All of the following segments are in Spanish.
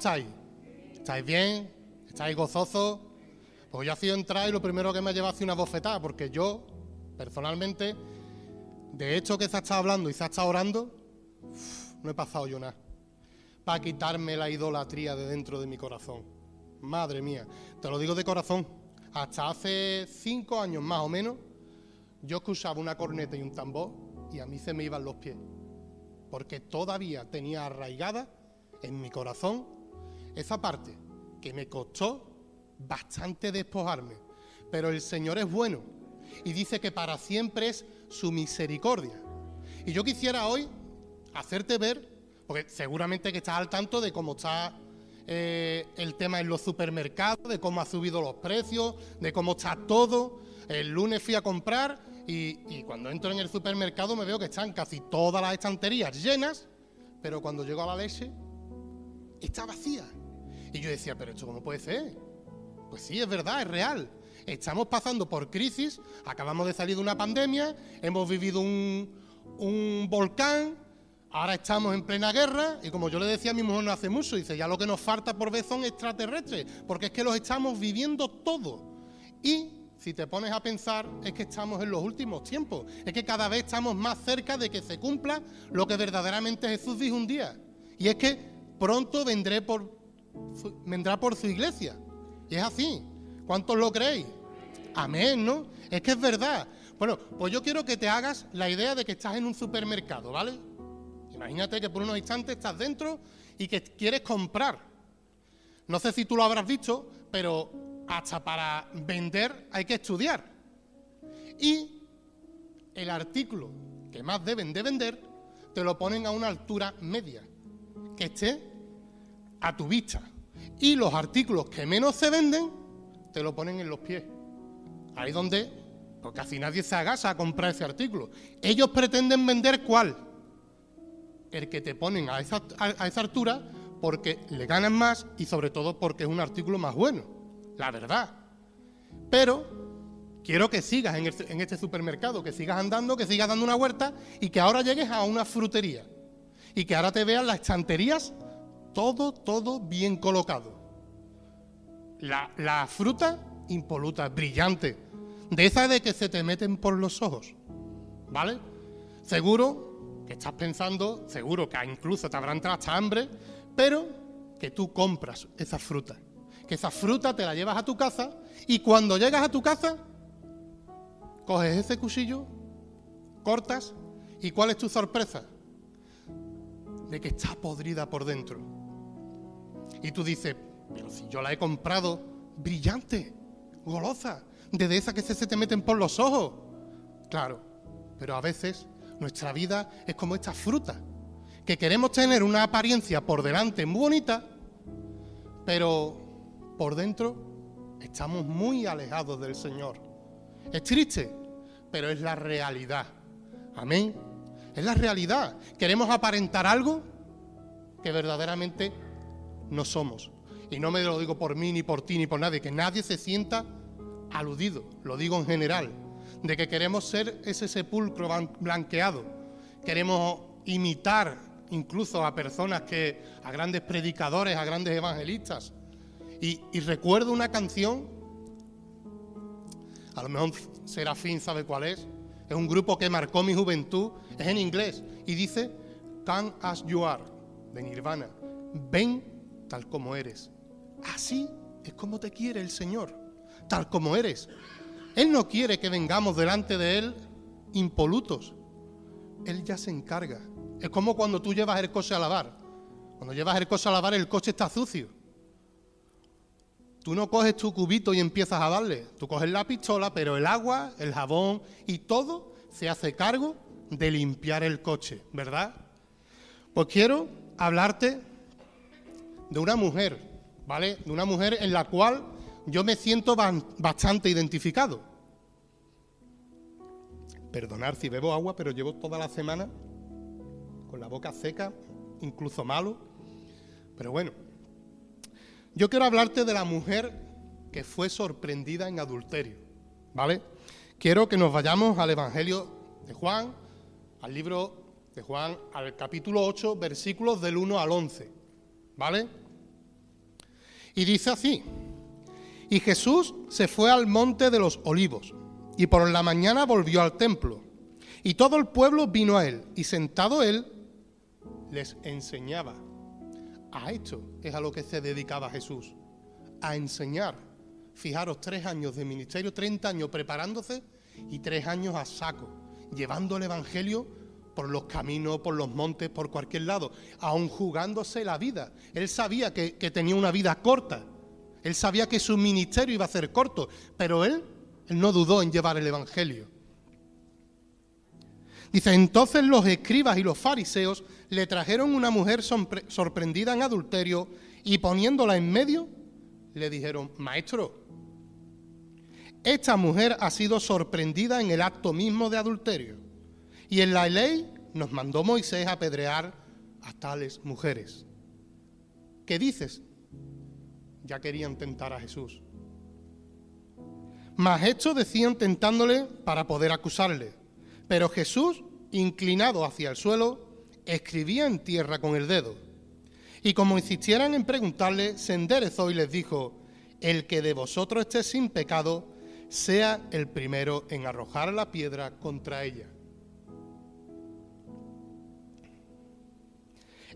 estáis? ¿Estáis bien? ¿Estáis gozosos? Pues yo ha sido entrar y lo primero que me ha llevado ha sido una bofetada, porque yo, personalmente, de hecho que se ha estado hablando y se ha estado orando, no he pasado yo nada. Para quitarme la idolatría de dentro de mi corazón. Madre mía, te lo digo de corazón. Hasta hace cinco años más o menos, yo escuchaba una corneta y un tambor y a mí se me iban los pies. Porque todavía tenía arraigada en mi corazón esa parte que me costó bastante despojarme. Pero el Señor es bueno y dice que para siempre es su misericordia. Y yo quisiera hoy hacerte ver, porque seguramente que estás al tanto de cómo está eh, el tema en los supermercados, de cómo ha subido los precios, de cómo está todo. El lunes fui a comprar y, y, cuando entro en el supermercado me veo que están casi todas las estanterías llenas, pero cuando llego a la leche está vacía. Y yo decía, pero esto cómo puede ser? Pues sí, es verdad, es real. Estamos pasando por crisis, acabamos de salir de una pandemia, hemos vivido un, un volcán, ahora estamos en plena guerra y como yo le decía a mi mujer no hace mucho, dice, ya lo que nos falta por ver son extraterrestres, porque es que los estamos viviendo todo. Y si te pones a pensar, es que estamos en los últimos tiempos, es que cada vez estamos más cerca de que se cumpla lo que verdaderamente Jesús dijo un día. Y es que pronto vendré por, vendrá por su iglesia. Y es así. ¿Cuántos lo creéis? Amén, ¿no? Es que es verdad. Bueno, pues yo quiero que te hagas la idea de que estás en un supermercado, ¿vale? Imagínate que por unos instantes estás dentro y que quieres comprar. No sé si tú lo habrás visto, pero hasta para vender hay que estudiar. Y el artículo que más deben de vender te lo ponen a una altura media, que esté a tu vista. Y los artículos que menos se venden te lo ponen en los pies. Ahí donde, pues casi nadie se agasa a comprar ese artículo. Ellos pretenden vender cuál? El que te ponen a esa, a esa altura porque le ganan más y sobre todo porque es un artículo más bueno. La verdad. Pero quiero que sigas en, el, en este supermercado, que sigas andando, que sigas dando una huerta y que ahora llegues a una frutería. Y que ahora te vean las estanterías todo, todo bien colocado. La, la, fruta impoluta, brillante, de esa de que se te meten por los ojos, ¿vale? Seguro que estás pensando, seguro que incluso te habrán entrado hasta hambre, pero que tú compras esa fruta, que esa fruta te la llevas a tu casa y cuando llegas a tu casa, coges ese cuchillo, cortas y ¿cuál es tu sorpresa? De que está podrida por dentro. Y tú dices, pero si yo la he comprado brillante, golosa, de esa que se te meten por los ojos. Claro, pero a veces nuestra vida es como esta fruta, que queremos tener una apariencia por delante muy bonita, pero por dentro estamos muy alejados del Señor. Es triste, pero es la realidad. Amén. Es la realidad. Queremos aparentar algo que verdaderamente no somos. Y no me lo digo por mí, ni por ti, ni por nadie, que nadie se sienta aludido, lo digo en general, de que queremos ser ese sepulcro blanqueado, queremos imitar incluso a personas que, a grandes predicadores, a grandes evangelistas. Y, recuerdo una canción, a lo mejor Serafín sabe cuál es, es un grupo que marcó mi juventud, es en inglés, y dice, Come as you are, de Nirvana, ven tal como eres. Así es como te quiere el Señor, tal como eres. Él no quiere que vengamos delante de Él impolutos. Él ya se encarga. Es como cuando tú llevas el coche a lavar. Cuando llevas el coche a lavar, el coche está sucio. Tú no coges tu cubito y empiezas a darle. Tú coges la pistola, pero el agua, el jabón y todo se hace cargo de limpiar el coche, ¿verdad? Pues quiero hablarte de una mujer, ¿vale? De una mujer en la cual yo me siento bastante identificado. Perdonar si bebo agua, pero llevo toda la semana con la boca seca, incluso malo. Pero bueno, yo quiero hablarte de la mujer que fue sorprendida en adulterio, ¿vale? Quiero que nos vayamos al Evangelio de Juan, al libro de Juan, al capítulo 8, versículos del 1 al 11, ¿vale? Y dice así, y Jesús se fue al monte de los olivos, y por la mañana volvió al templo, y todo el pueblo vino a él, y sentado él, les enseñaba. A esto es a lo que se dedicaba Jesús, a enseñar. Fijaros, tres años de ministerio, 30 años preparándose y tres años a saco, llevando el Evangelio por los caminos, por los montes, por cualquier lado, aun jugándose la vida. Él sabía que, que, tenía una vida corta, él sabía que su ministerio iba a ser corto, pero él, él no dudó en llevar el Evangelio. Dice, entonces los escribas y los fariseos le trajeron una mujer sorprendida en adulterio y poniéndola en medio, le dijeron, maestro, esta mujer ha sido sorprendida en el acto mismo de adulterio. Y en la ley nos mandó Moisés apedrear a tales mujeres. ¿Qué dices? Ya querían tentar a Jesús. Mas esto decían tentándole para poder acusarle. Pero Jesús, inclinado hacia el suelo, escribía en tierra con el dedo. Y como insistieran en preguntarle, se enderezó y les dijo, el que de vosotros esté sin pecado, sea el primero en arrojar la piedra contra ella.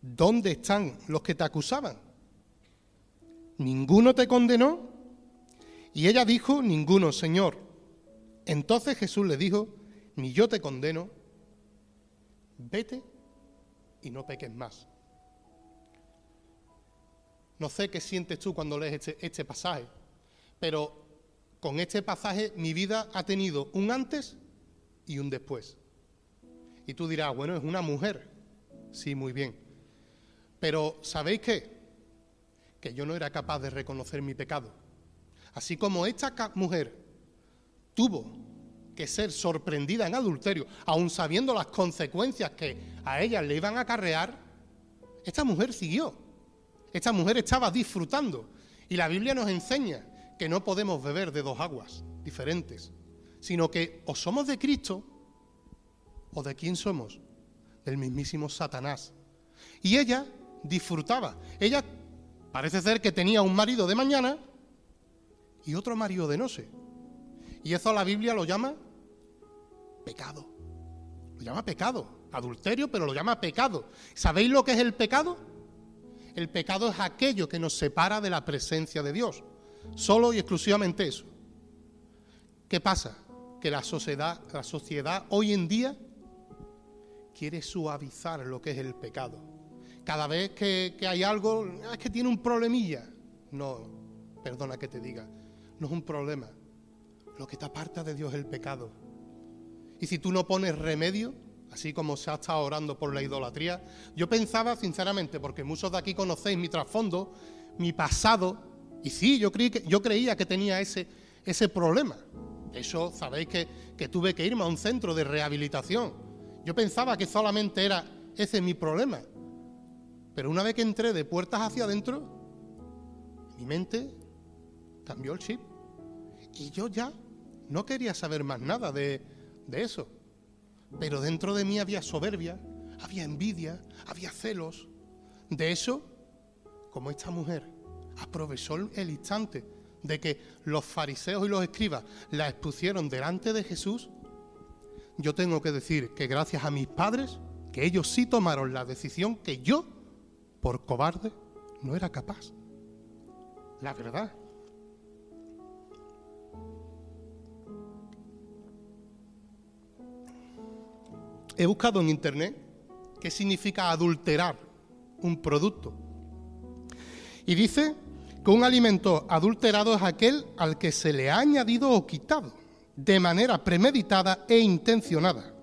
¿dónde están los que te acusaban? ¿Ninguno te condenó? Y ella dijo, ninguno, Señor. Entonces Jesús le dijo, ni yo te condeno, vete y no peques más. No sé qué sientes tú cuando lees este, este pasaje, pero con este pasaje mi vida ha tenido un antes y un después. Y tú dirás, bueno, es una mujer. Sí, muy bien. Pero ¿sabéis qué? Que yo no era capaz de reconocer mi pecado. Así como esta mujer tuvo que ser sorprendida en adulterio, aun sabiendo las consecuencias que a ella le iban a acarrear, esta mujer siguió. Esta mujer estaba disfrutando. Y la Biblia nos enseña que no podemos beber de dos aguas diferentes, sino que o somos de Cristo o de quién somos, del mismísimo Satanás. Y ella disfrutaba. Ella parece ser que tenía un marido de mañana y otro marido de noche. Y eso la Biblia lo llama pecado. Lo llama pecado. Adulterio, pero lo llama pecado. ¿Sabéis lo que es el pecado? El pecado es aquello que nos separa de la presencia de Dios. Solo y exclusivamente eso. ¿Qué pasa? Que la sociedad, la sociedad hoy en día quiere suavizar lo que es el pecado. Cada vez que, hay algo, ah, es que tiene un problemilla. No, perdona que te diga, no es un problema. Lo que te aparta de Dios es el pecado. Y si tú no pones remedio, así como se ha estado orando por la idolatría, yo pensaba sinceramente, porque muchos de aquí conocéis mi trasfondo, mi pasado, y sí, yo, creí que, yo creía que tenía ese, ese problema. De hecho, sabéis que, que tuve que irme a un centro de rehabilitación. Yo pensaba que solamente era ese mi problema. Pero una vez que entré de puertas hacia adentro, mi mente cambió el chip. Y yo ya no quería saber más nada de, de eso. Pero dentro de mí había soberbia, había envidia, había celos. De eso, como esta mujer aprovechó el instante de que los fariseos y los escribas la expusieron delante de Jesús, yo tengo que decir que gracias a mis padres, que ellos sí tomaron la decisión que yo, por cobarde, no era capaz. La verdad. He buscado en internet qué significa adulterar un producto. Y dice que un alimento adulterado es aquel al que se le ha añadido o quitado de manera premeditada e intencionada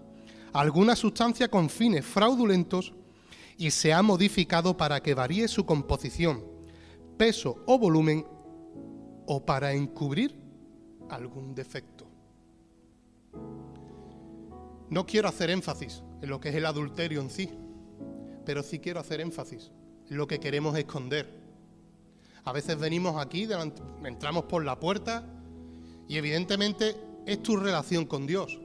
alguna sustancia con fines fraudulentos y se ha modificado para que varíe su composición, peso o volumen o para encubrir algún defecto. No quiero hacer énfasis en lo que es el adulterio en sí, pero sí quiero hacer énfasis en lo que queremos esconder. A veces venimos aquí, entramos por la puerta y evidentemente es tu relación con Dios.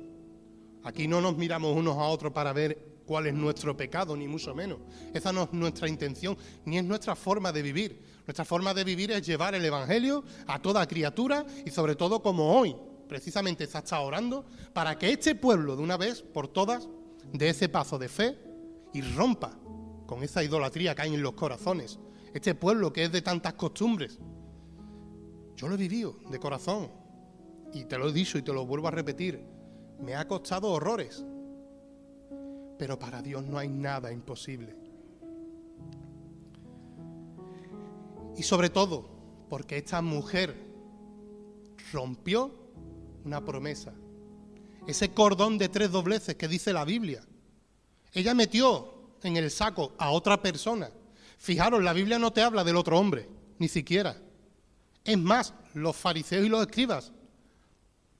Aquí no nos miramos unos a otros para ver cuál es nuestro pecado, ni mucho menos. Esa no es nuestra intención, ni es nuestra forma de vivir. Nuestra forma de vivir es llevar el Evangelio a toda criatura y sobre todo como hoy, precisamente se está orando, para que este pueblo de una vez por todas dé ese paso de fe y rompa con esa idolatría que hay en los corazones. Este pueblo que es de tantas costumbres. Yo lo he vivido de corazón y te lo he dicho y te lo vuelvo a repetir. Me ha costado horrores, pero para Dios no hay nada imposible. Y sobre todo, porque esta mujer rompió una promesa. Ese cordón de tres dobleces que dice la Biblia. Ella metió en el saco a otra persona. Fijaros, la Biblia no te habla del otro hombre, ni siquiera. Es más, los fariseos y los escribas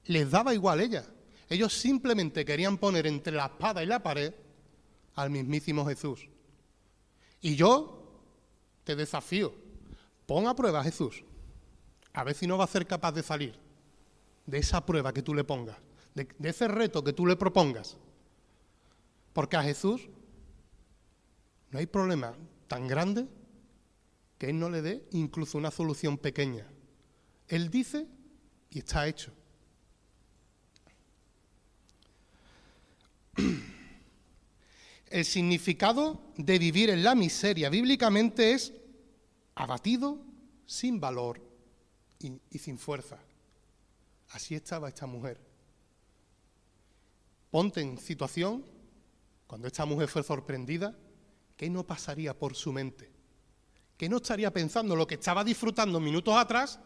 les daba igual ella. Ellos simplemente querían poner entre la espada y la pared al mismísimo Jesús. Y yo te desafío, pon a prueba a Jesús, a ver si no va a ser capaz de salir de esa prueba que tú le pongas, de, de ese reto que tú le propongas. Porque a Jesús no hay problema tan grande que Él no le dé incluso una solución pequeña. Él dice y está hecho. El significado de vivir en la miseria bíblicamente es abatido, sin valor y, sin fuerza. Así estaba esta mujer. Ponte en situación, cuando esta mujer fue sorprendida, ¿qué no pasaría por su mente? ¿Qué no estaría pensando lo que estaba disfrutando minutos atrás?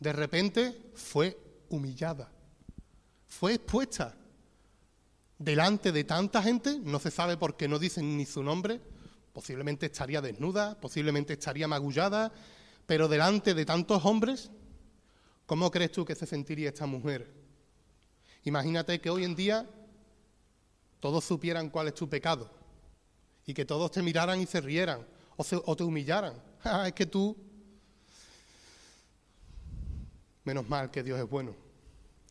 De repente fue humillada, fue expuesta delante de tanta gente, no se sabe por qué no dicen ni su nombre, posiblemente estaría desnuda, posiblemente estaría magullada, pero delante de tantos hombres, ¿cómo crees tú que se sentiría esta mujer? Imagínate que hoy en día todos supieran cuál es tu pecado y que todos te miraran y se rieran o, te humillaran. Ah, es que tú... Menos mal que Dios es bueno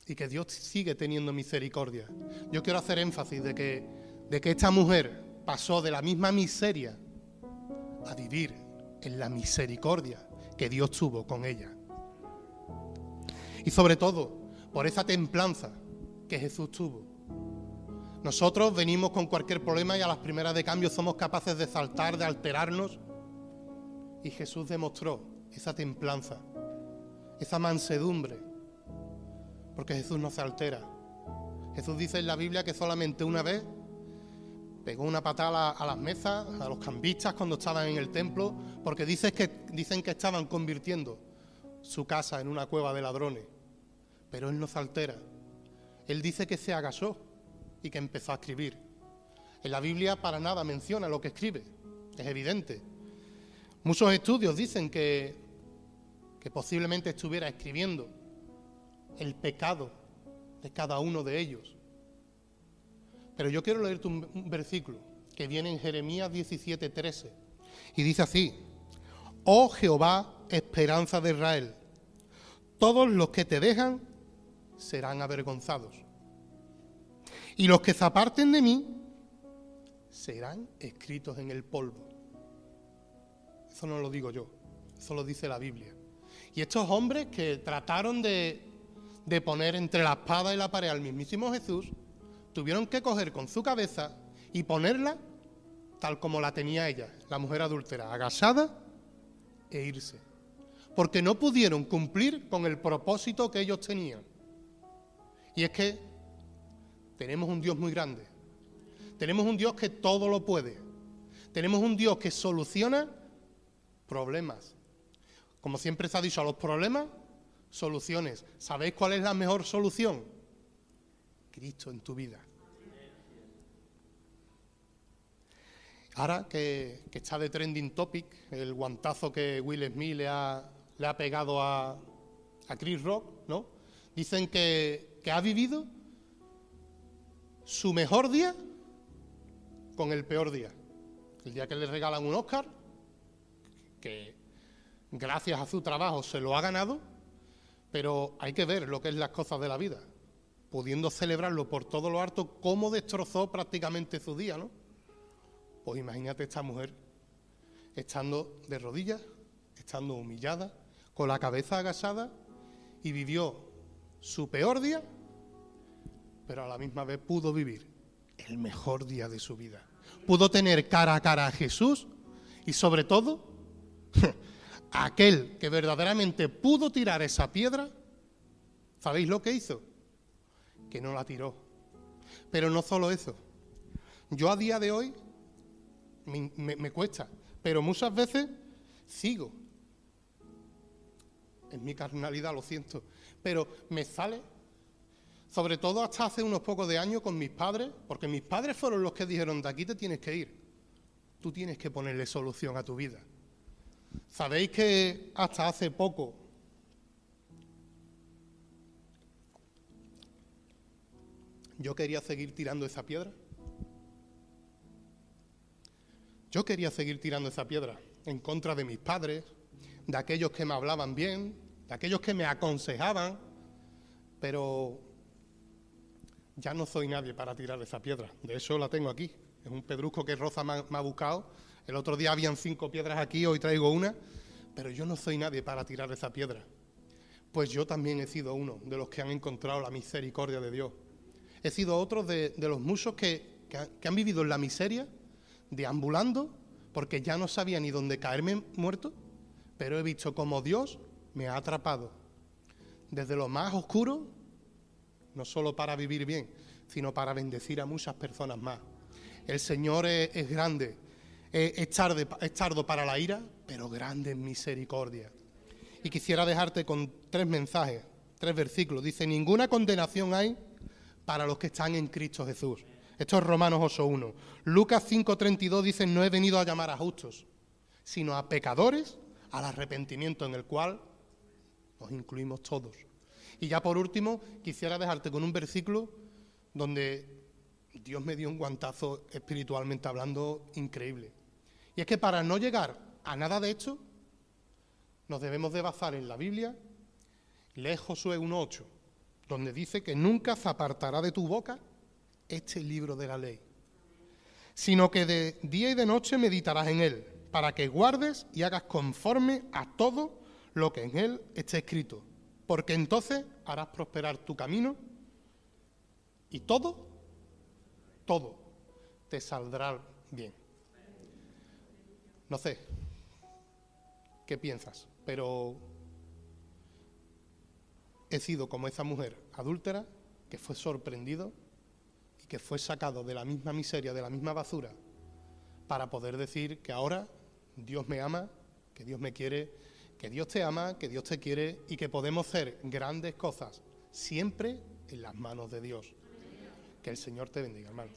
y que Dios sigue teniendo misericordia. Yo quiero hacer énfasis de que, de que esta mujer pasó de la misma miseria a vivir en la misericordia que Dios tuvo con ella. Y sobre todo, por esa templanza que Jesús tuvo. Nosotros venimos con cualquier problema y a las primeras de cambio somos capaces de saltar, de alterarnos. Y Jesús demostró esa templanza, esa mansedumbre, porque Jesús no se altera. Jesús dice en la Biblia que solamente una vez pegó una patada a las mesas, a los cambistas cuando estaban en el templo, porque que, dicen que estaban convirtiendo su casa en una cueva de ladrones. Pero él no se altera. Él dice que se agachó y que empezó a escribir. En la Biblia para nada menciona lo que escribe, es evidente. Muchos estudios dicen que, que posiblemente estuviera escribiendo el pecado de cada uno de ellos. Pero yo quiero leerte un, versículo que viene en Jeremías 17:13 y dice así: Oh Jehová, esperanza de Israel, todos los que te dejan serán avergonzados. Y los que se aparten de mí serán escritos en el polvo. Eso no lo digo yo, eso lo dice la Biblia. Y estos hombres que trataron de de poner entre la espada y la pared al mismísimo Jesús, tuvieron que coger con su cabeza y ponerla tal como la tenía ella, la mujer adúltera, agachada e irse. Porque no pudieron cumplir con el propósito que ellos tenían. Y es que tenemos un Dios muy grande. Tenemos un Dios que todo lo puede. Tenemos un Dios que soluciona problemas. Como siempre se ha dicho, a los problemas soluciones. ¿Sabéis cuál es la mejor solución? Cristo en tu vida. Ahora que, está de trending topic, el guantazo que Will Smith le ha, le ha pegado a, a Chris Rock, ¿no? Dicen que, que ha vivido su mejor día con el peor día. El día que le regalan un Oscar, que gracias a su trabajo se lo ha ganado, pero hay que ver lo que es las cosas de la vida, pudiendo celebrarlo por todo lo harto, cómo destrozó prácticamente su día, ¿no? Pues imagínate esta mujer estando de rodillas, estando humillada, con la cabeza agachada y vivió su peor día, pero a la misma vez pudo vivir el mejor día de su vida. Pudo tener cara a cara a Jesús y sobre todo aquel que verdaderamente pudo tirar esa piedra, ¿sabéis lo que hizo? Que no la tiró. Pero no solo eso. Yo a día de hoy me, cuesta, pero muchas veces sigo. En mi carnalidad, lo siento. Pero me sale, sobre todo hasta hace unos pocos de años con mis padres, porque mis padres fueron los que dijeron, de aquí te tienes que ir. Tú tienes que ponerle solución a tu vida. ¿Sabéis que hasta hace poco yo quería seguir tirando esa piedra? Yo quería seguir tirando esa piedra en contra de mis padres, de aquellos que me hablaban bien, de aquellos que me aconsejaban, pero ya no soy nadie para tirar esa piedra. De hecho, la tengo aquí. Es un pedrusco que Roza me ha, buscado. El otro día habían cinco piedras aquí, hoy traigo una, pero yo no soy nadie para tirar esa piedra. Pues yo también he sido uno de los que han encontrado la misericordia de Dios. He sido otro de, los muchos que han vivido en la miseria deambulando porque ya no sabía ni dónde caerme muerto, pero he visto cómo Dios me ha atrapado desde lo más oscuro, no solo para vivir bien, sino para bendecir a muchas personas más. El Señor es, grande, es, tardo para la ira, pero grande en misericordia. Y quisiera dejarte con tres mensajes, tres versículos. Dice, ninguna condenación hay para los que están en Cristo Jesús. Esto es Romanos 8.1. Lucas 5.32 dice, no he venido a llamar a justos, sino a pecadores al arrepentimiento en el cual nos incluimos todos. Y ya por último, quisiera dejarte con un versículo donde Dios me dio un guantazo espiritualmente hablando increíble. Y es que para no llegar a nada de esto, nos debemos de basar en la Biblia. Lee Josué 1.8, donde dice que nunca se apartará de tu boca este libro de la ley, sino que de día y de noche meditarás en él, para que guardes y hagas conforme a todo lo que en él esté escrito, porque entonces harás prosperar tu camino y todo, todo te saldrá bien. No sé qué piensas, pero he sido como esa mujer adúltera que fue sorprendido que fue sacado de la misma miseria, de la misma basura, para poder decir que ahora Dios me ama, que Dios me quiere, que Dios te ama, que Dios te quiere y que podemos hacer grandes cosas siempre en las manos de Dios. Que el Señor te bendiga, hermano.